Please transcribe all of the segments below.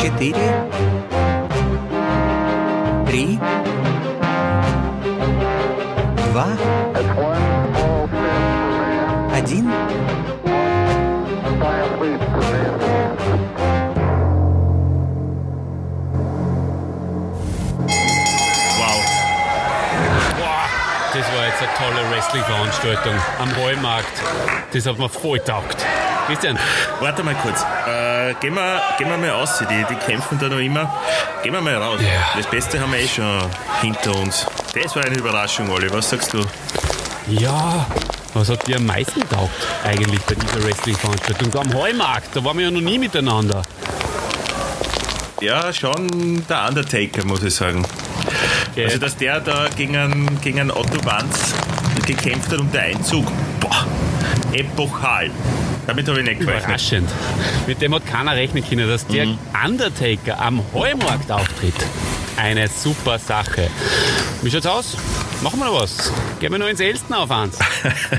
Четыре. Три. Два. That's one small step for man, Один. giant leap for mankind. Wow. Wow. Das war jetzt eine tolle Wrestling-Veranstaltung am Heumarkt. Das hat mir voll taugt. Christian, Warte mal kurz. Äh, gehen, wir, gehen wir mal raus. Die, die kämpfen da noch immer. Gehen wir mal raus. Ja. Das Beste haben wir eh schon hinter uns. Das war eine Überraschung, Olli. Was sagst du? ja, was hat dir am meisten taugt eigentlich bei dieser Wrestling-Veranstaltung? Am Heumarkt, da waren wir ja noch nie miteinander. Ja, schon der Undertaker, muss ich sagen. Okay. Also, dass der da gegen einen, gegen einen Otto Wanz gekämpft hat um den Einzug, boah, epochal. Damit habe ich nicht gerechnet. Überraschend. Mit dem hat keiner rechnen können, dass der Mhm. Undertaker am Heumarkt auftritt. Eine super Sache. Wie schaut's aus? Machen wir noch was? Gehen wir noch ins Elsten auf eins?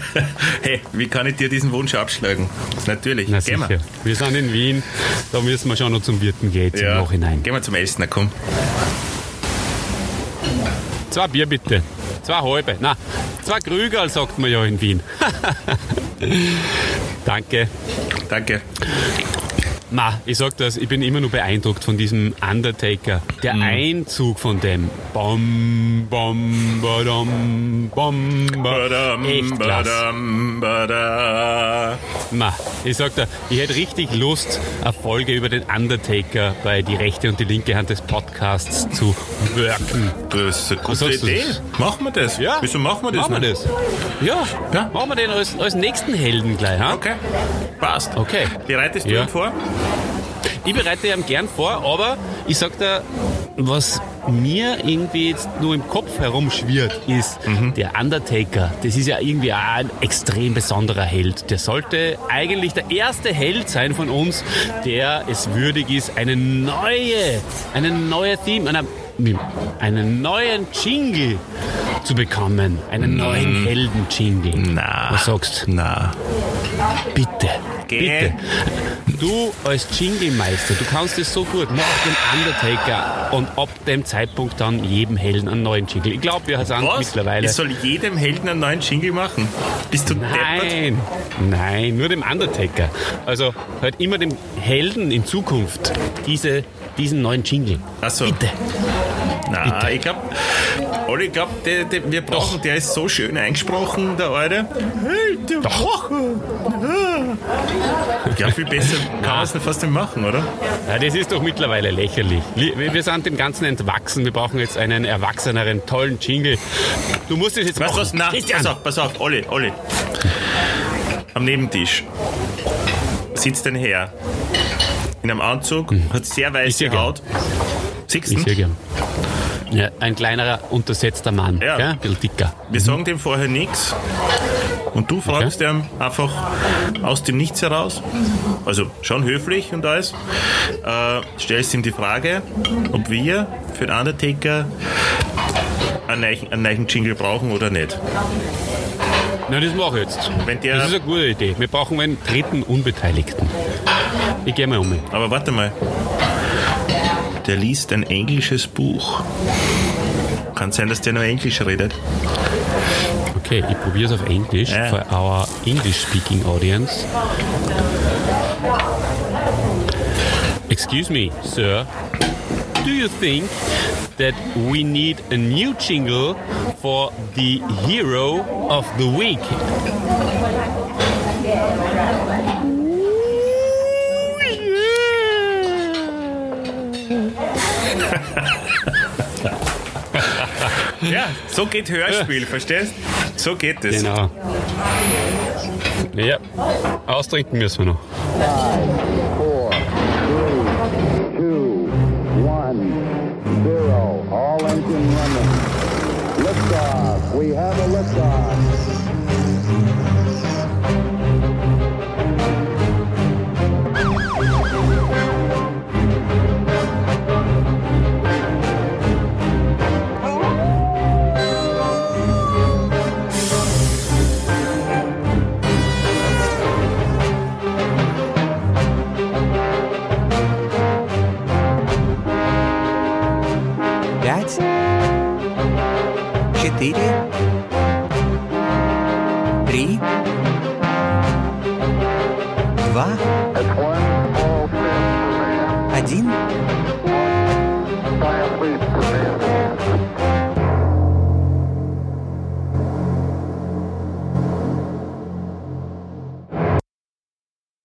hey, wie kann ich dir diesen Wunsch abschlagen? Natürlich, Na gehen sicher. wir. Wir sind in Wien, da müssen wir schon noch zum Wirten gehen im Nachhinein. Gehen wir zum Essen, komm. Zwei Bier bitte. Zwei halbe. Na, zwei Krügerl sagt man ja in Wien. Danke. Danke. Na, ich sag das, ich bin immer nur beeindruckt von diesem Undertaker. Der Mhm. Einzug von dem. Bom, bom, badam, bom, ba. Badam, Echt badam, bada. Ma, ich sag dir, ich hätte richtig Lust, eine Folge über den Undertaker bei die rechte und die linke Hand des Podcasts zu wirken. Das ist eine gute? Idee. Machen wir das? Ja. Wieso machen wir das Machen wir das? Ja, Ja. machen wir den als, als nächsten Helden gleich, ha? Okay, passt. Okay. Bereitest du Ja. ihn vor? Ich bereite ihm gern vor, aber ich sag dir, was mir irgendwie jetzt nur im Kopf herumschwirrt, ist der Undertaker. Das ist ja irgendwie auch ein extrem besonderer Held. Der sollte eigentlich der erste Held sein von uns, der es würdig ist, eine neue, eine neue Theme, eine, einen neuen Jingle zu bekommen. Einen neuen Helden-Jingle. Na. Was sagst du? Na. Bitte, Geh. bitte. Du als Jingle-Meister, du kannst es so gut. Mach den Undertaker und ab dem Zeitpunkt dann jedem Helden einen neuen Jingle. Ich glaube, wir sind Was? mittlerweile. Ich soll jedem Helden einen neuen Jingle machen? Bist du deppert? Nein, nein, nur dem Undertaker. Also halt immer dem Helden in Zukunft diese, diesen neuen Jingle. Ach so. Bitte. Na, Bitte. ich glaube, Olli, ich glaube, der, der, wir brauchen, der ist so schön eingesprochen, der Alte. Held der Woche. Ich glaube, viel besser kann man es nicht fast nicht machen, oder? Ja, das ist doch mittlerweile lächerlich. Li- Wir wir sind dem Ganzen entwachsen. Wir brauchen jetzt einen erwachseneren, tollen Jingle. Du musst es jetzt Weißt machen. was? Na, Christian. pass auf, pass auf, Olli, Olli. Am Nebentisch sitzt ein Herr in einem Anzug, hat sehr Ich weiße. Haut. Siehst Ich du? sehr gern. Ja, ein kleinerer, untersetzter Mann. Ja. Gell? Ein bisschen dicker. Wir sagen dem vorher nichts. Und du fragst ihm einfach aus dem Nichts heraus, also schon höflich und alles, äh, stellst ihm die Frage, ob wir für den Undertaker einen neuen, einen neuen Jingle brauchen oder nicht. Na, das mache ich jetzt. Der- das ist eine gute Idee. Wir brauchen einen dritten Unbeteiligten. Ich gehe mal um. Aber warte mal. Der liest ein englisches Buch. Kann sein, dass der nur Englisch redet. Okay, ich probiere es auf Englisch Ja. for our English-speaking audience. Excuse me, sir. Do you think that we need a new jingle for the hero of the week? Ja, so geht Hörspiel, verstehst? So geht es. Genau. Ja, austrinken müssen wir noch. четыре, три, два, один.